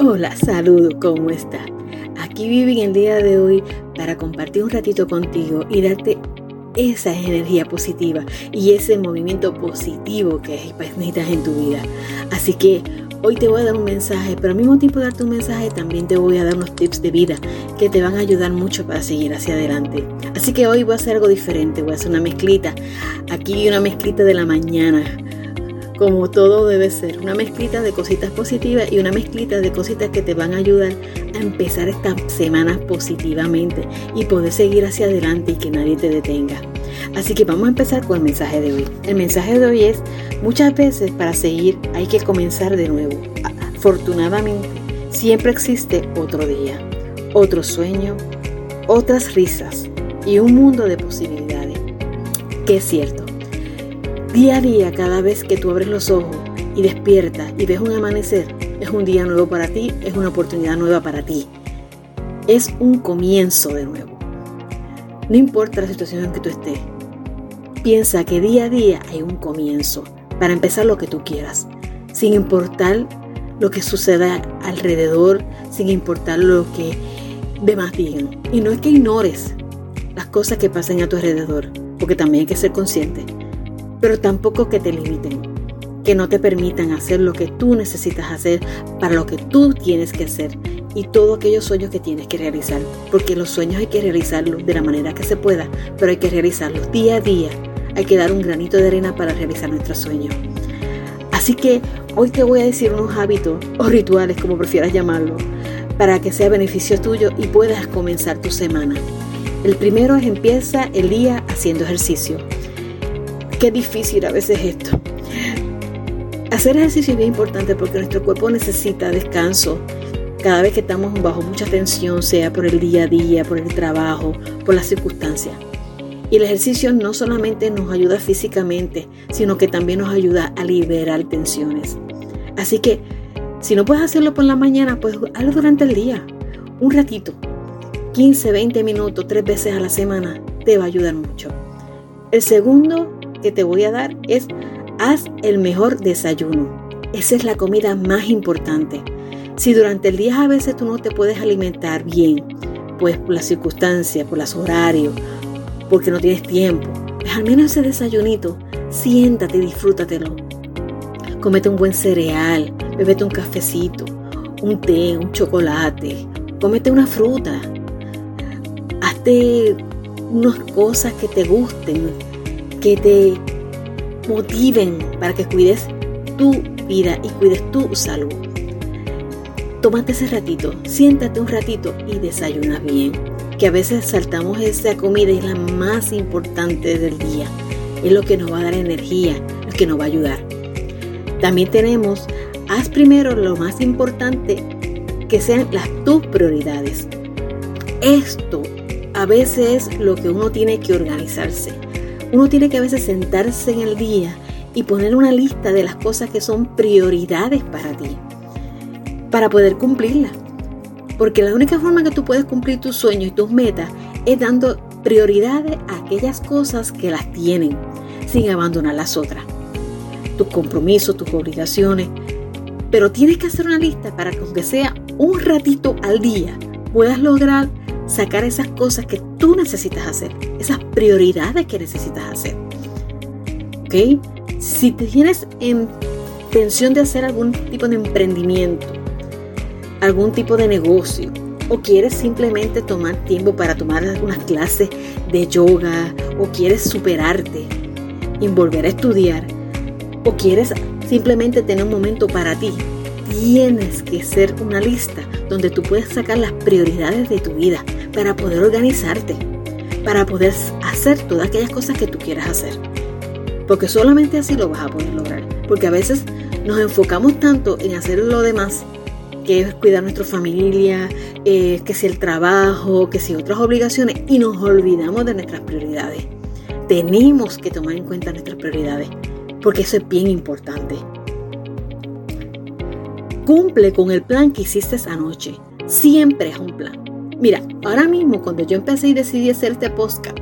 Hola, saludo, ¿cómo estás? Aquí viven el día de hoy para compartir un ratito contigo y darte esa energía positiva y ese movimiento positivo que necesitas en tu vida. Así que hoy te voy a dar un mensaje, pero al mismo tiempo de darte un mensaje también te voy a dar unos tips de vida que te van a ayudar mucho para seguir hacia adelante. Así que hoy voy a hacer algo diferente, voy a hacer una mezclita. Aquí una mezclita de la mañana como todo debe ser, una mezclita de cositas positivas y una mezclita de cositas que te van a ayudar a empezar esta semana positivamente y poder seguir hacia adelante y que nadie te detenga. Así que vamos a empezar con el mensaje de hoy. El mensaje de hoy es, muchas veces para seguir hay que comenzar de nuevo. Afortunadamente, siempre existe otro día, otro sueño, otras risas y un mundo de posibilidades. Que es cierto. Día a día, cada vez que tú abres los ojos y despiertas y ves un amanecer, es un día nuevo para ti, es una oportunidad nueva para ti. Es un comienzo de nuevo. No importa la situación en que tú estés, piensa que día a día hay un comienzo para empezar lo que tú quieras, sin importar lo que suceda alrededor, sin importar lo que demás digan. Y no es que ignores las cosas que pasen a tu alrededor, porque también hay que ser consciente pero tampoco que te limiten, que no te permitan hacer lo que tú necesitas hacer para lo que tú tienes que hacer y todos aquellos sueños que tienes que realizar, porque los sueños hay que realizarlos de la manera que se pueda, pero hay que realizarlos día a día, hay que dar un granito de arena para realizar nuestros sueños. Así que hoy te voy a decir unos hábitos o rituales, como prefieras llamarlo, para que sea beneficio tuyo y puedas comenzar tu semana. El primero es empieza el día haciendo ejercicio. Qué difícil a veces esto. Hacer ejercicio es bien importante porque nuestro cuerpo necesita descanso. Cada vez que estamos bajo mucha tensión, sea por el día a día, por el trabajo, por las circunstancias. Y el ejercicio no solamente nos ayuda físicamente, sino que también nos ayuda a liberar tensiones. Así que, si no puedes hacerlo por la mañana, pues hazlo durante el día. Un ratito, 15, 20 minutos, tres veces a la semana, te va a ayudar mucho. El segundo que te voy a dar es haz el mejor desayuno. Esa es la comida más importante. Si durante el día a veces tú no te puedes alimentar bien, pues por las circunstancias, por los horarios, porque no tienes tiempo, pues al menos ese desayunito, siéntate y disfrútatelo. Comete un buen cereal, bebete un cafecito, un té, un chocolate, comete una fruta, hazte unas cosas que te gusten, que te motiven para que cuides tu vida y cuides tu salud. Tómate ese ratito, siéntate un ratito y desayuna bien. Que a veces saltamos esa comida y es la más importante del día. Es lo que nos va a dar energía, lo que nos va a ayudar. También tenemos, haz primero lo más importante que sean las tus prioridades. Esto a veces es lo que uno tiene que organizarse. Uno tiene que a veces sentarse en el día y poner una lista de las cosas que son prioridades para ti, para poder cumplirlas. Porque la única forma que tú puedes cumplir tus sueños y tus metas es dando prioridades a aquellas cosas que las tienen, sin abandonar las otras. Tus compromisos, tus obligaciones. Pero tienes que hacer una lista para que aunque sea un ratito al día, puedas lograr sacar esas cosas que tú necesitas hacer, esas prioridades que necesitas hacer. ¿Ok? Si tienes intención de hacer algún tipo de emprendimiento, algún tipo de negocio, o quieres simplemente tomar tiempo para tomar algunas clases de yoga, o quieres superarte y volver a estudiar, o quieres simplemente tener un momento para ti, tienes que ser una lista donde tú puedes sacar las prioridades de tu vida para poder organizarte, para poder hacer todas aquellas cosas que tú quieras hacer. Porque solamente así lo vas a poder lograr. Porque a veces nos enfocamos tanto en hacer lo demás, que es cuidar nuestra familia, eh, que si el trabajo, que si otras obligaciones, y nos olvidamos de nuestras prioridades. Tenemos que tomar en cuenta nuestras prioridades, porque eso es bien importante. Cumple con el plan que hiciste anoche. Siempre es un plan. Mira, ahora mismo cuando yo empecé y decidí hacer este podcast,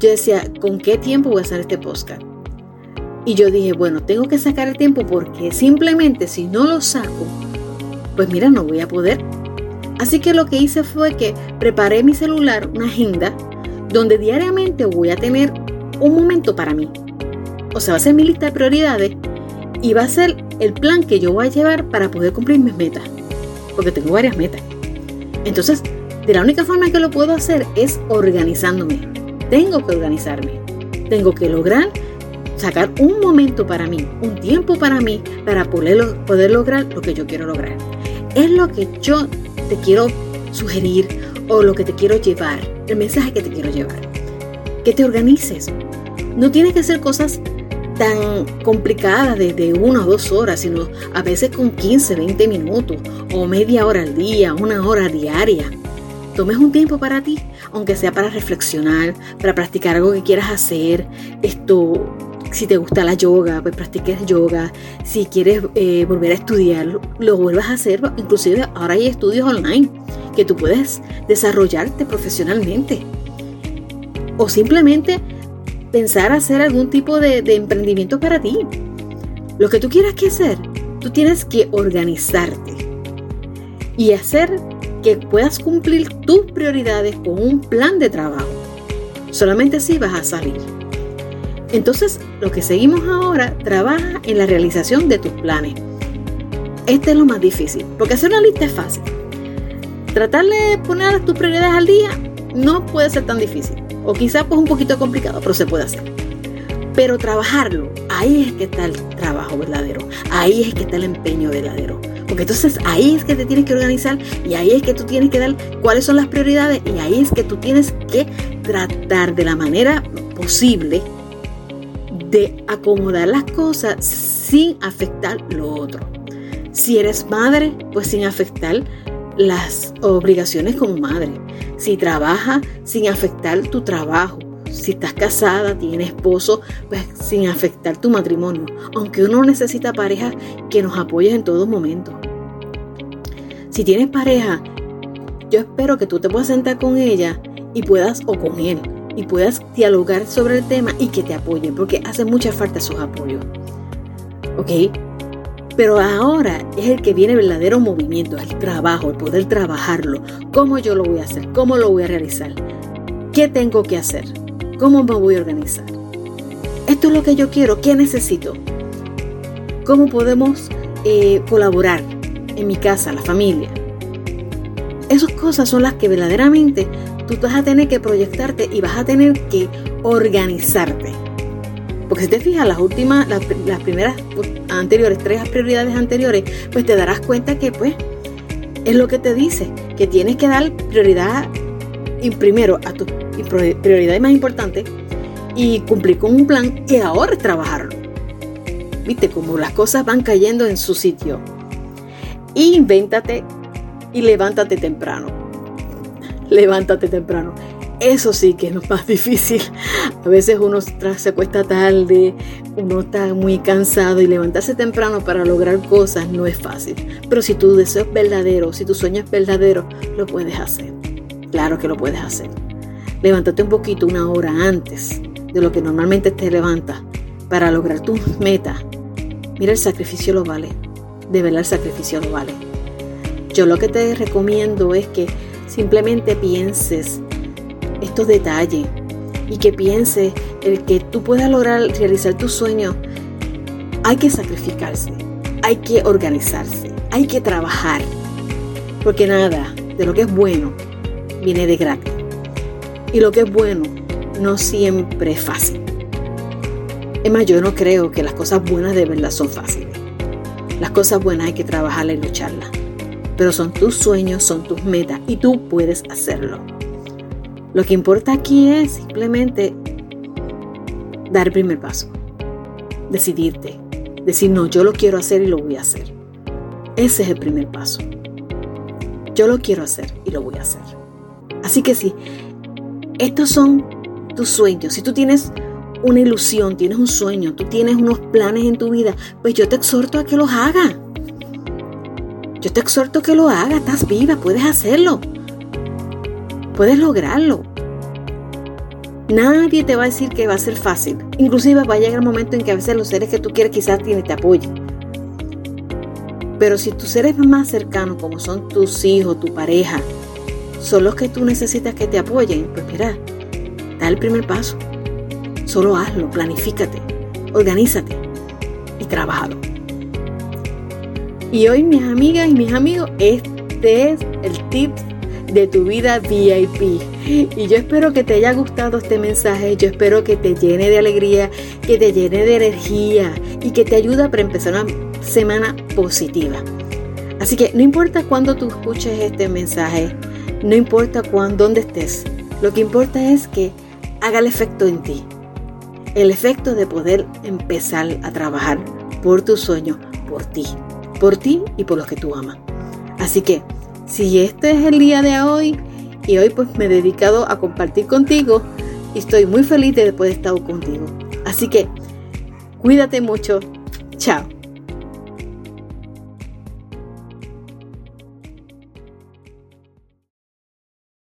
yo decía, ¿con qué tiempo voy a hacer este podcast? Y yo dije, bueno, tengo que sacar el tiempo porque simplemente si no lo saco, pues mira, no voy a poder. Así que lo que hice fue que preparé mi celular, una agenda, donde diariamente voy a tener un momento para mí. O sea, va a ser mi lista de prioridades y va a ser el plan que yo voy a llevar para poder cumplir mis metas. Porque tengo varias metas. Entonces, de la única forma que lo puedo hacer es organizándome. Tengo que organizarme. Tengo que lograr sacar un momento para mí, un tiempo para mí, para poder, poder lograr lo que yo quiero lograr. Es lo que yo te quiero sugerir o lo que te quiero llevar, el mensaje que te quiero llevar. Que te organices. No tiene que ser cosas tan complicadas de, una o dos horas, sino a veces con 15, 20 minutos o media hora al día, una hora diaria. Tomes un tiempo para ti, aunque sea para reflexionar, para practicar algo que quieras hacer, esto, si te gusta la yoga, pues practiques yoga. Si quieres eh, volver a estudiar, lo vuelvas a hacer. Inclusive ahora hay estudios online que tú puedes desarrollarte profesionalmente. O simplemente pensar hacer algún tipo de, de emprendimiento para ti. Lo que tú quieras que hacer, tú tienes que organizarte y hacer que puedas cumplir tus prioridades con un plan de trabajo. Solamente así vas a salir. Entonces, lo que seguimos ahora, trabaja en la realización de tus planes. Este es lo más difícil, porque hacer una lista es fácil. Tratar de poner tus prioridades al día no puede ser tan difícil, o quizás pues un poquito complicado, pero se puede hacer. Pero trabajarlo, ahí es que está el trabajo verdadero, ahí es que está el empeño verdadero. Porque entonces ahí es que te tienes que organizar y ahí es que tú tienes que dar cuáles son las prioridades y ahí es que tú tienes que tratar de la manera posible de acomodar las cosas sin afectar lo otro. Si eres madre, pues sin afectar las obligaciones como madre. Si trabaja, sin afectar tu trabajo. Si estás casada, tienes esposo, pues sin afectar tu matrimonio. Aunque uno necesita pareja que nos apoye en todo momento. Si tienes pareja, yo espero que tú te puedas sentar con ella y puedas, o con él, y puedas dialogar sobre el tema y que te apoyen, porque hace mucha falta sus apoyos. ¿Ok? Pero ahora es el que viene el verdadero movimiento, el trabajo, el poder trabajarlo. ¿Cómo yo lo voy a hacer? ¿Cómo lo voy a realizar? ¿Qué tengo que hacer? ¿Cómo me voy a organizar? Esto es lo que yo quiero. ¿Qué necesito? ¿Cómo podemos eh, colaborar en mi casa, la familia? Esas cosas son las que verdaderamente tú vas a tener que proyectarte y vas a tener que organizarte. Porque si te fijas, las últimas, las, primeras anteriores, tres prioridades anteriores, pues te darás cuenta que pues es lo que te dice, que tienes que dar prioridad primero a tu prioridad más importante y cumplir con un plan y ahora trabajarlo. Viste como las cosas van cayendo en su sitio. Invéntate y levántate temprano levántate temprano. Eso sí que es más difícil. A veces uno se acuesta tarde, uno está muy cansado y levantarse temprano para lograr cosas no es fácil. Pero si tu deseo es verdadero, si tu sueño es verdadero, lo puedes hacer. Claro que lo puedes hacer. Levántate un poquito, una hora antes de lo que normalmente te levantas para lograr tus metas. Mira, el sacrificio lo vale. De verdad el sacrificio lo vale. Yo lo que te recomiendo es que Simplemente pienses estos detalles y que pienses el que tú puedas lograr realizar tu sueño. Hay que sacrificarse, hay que organizarse, hay que trabajar, porque nada de lo que es bueno viene de gratis. Y lo que es bueno no siempre es fácil. Es más, yo no creo que las cosas buenas de verdad son fáciles. Las cosas buenas hay que trabajarlas y lucharlas pero son tus sueños, son tus metas y tú puedes hacerlo. Lo que importa aquí es simplemente dar el primer paso, decidirte, decir, no, yo lo quiero hacer y lo voy a hacer. Ese es el primer paso. Yo lo quiero hacer y lo voy a hacer. Así que sí, estos son tus sueños. Si tú tienes una ilusión, tienes un sueño, tú tienes unos planes en tu vida, pues yo te exhorto a que los hagas. Yo te exhorto que lo hagas, estás viva, puedes hacerlo. Puedes lograrlo. Nadie te va a decir que va a ser fácil. Inclusive va a llegar el momento en que a veces los seres que tú quieres quizás ni te apoyen. Pero si tus seres más cercanos, como son tus hijos, tu pareja, son los que tú necesitas que te apoyen, pues mira, da el primer paso. Solo hazlo, planifícate, organízate y trabajalo. Y hoy, mis amigas y mis amigos, este es el tip de tu vida VIP. Y yo espero que te haya gustado este mensaje, yo espero que te llene de alegría, que te llene de energía y que te ayude para empezar una semana positiva. Así que no importa cuándo tú escuches este mensaje, no importa cuándo, dónde estés, lo que importa es que haga el efecto en ti. El efecto de poder empezar a trabajar por tu sueño, por ti, por ti y por los que tú amas. Así que si este es el día de hoy y hoy pues me he dedicado a compartir contigo y estoy muy feliz de poder estar contigo. Así que cuídate mucho. Chao.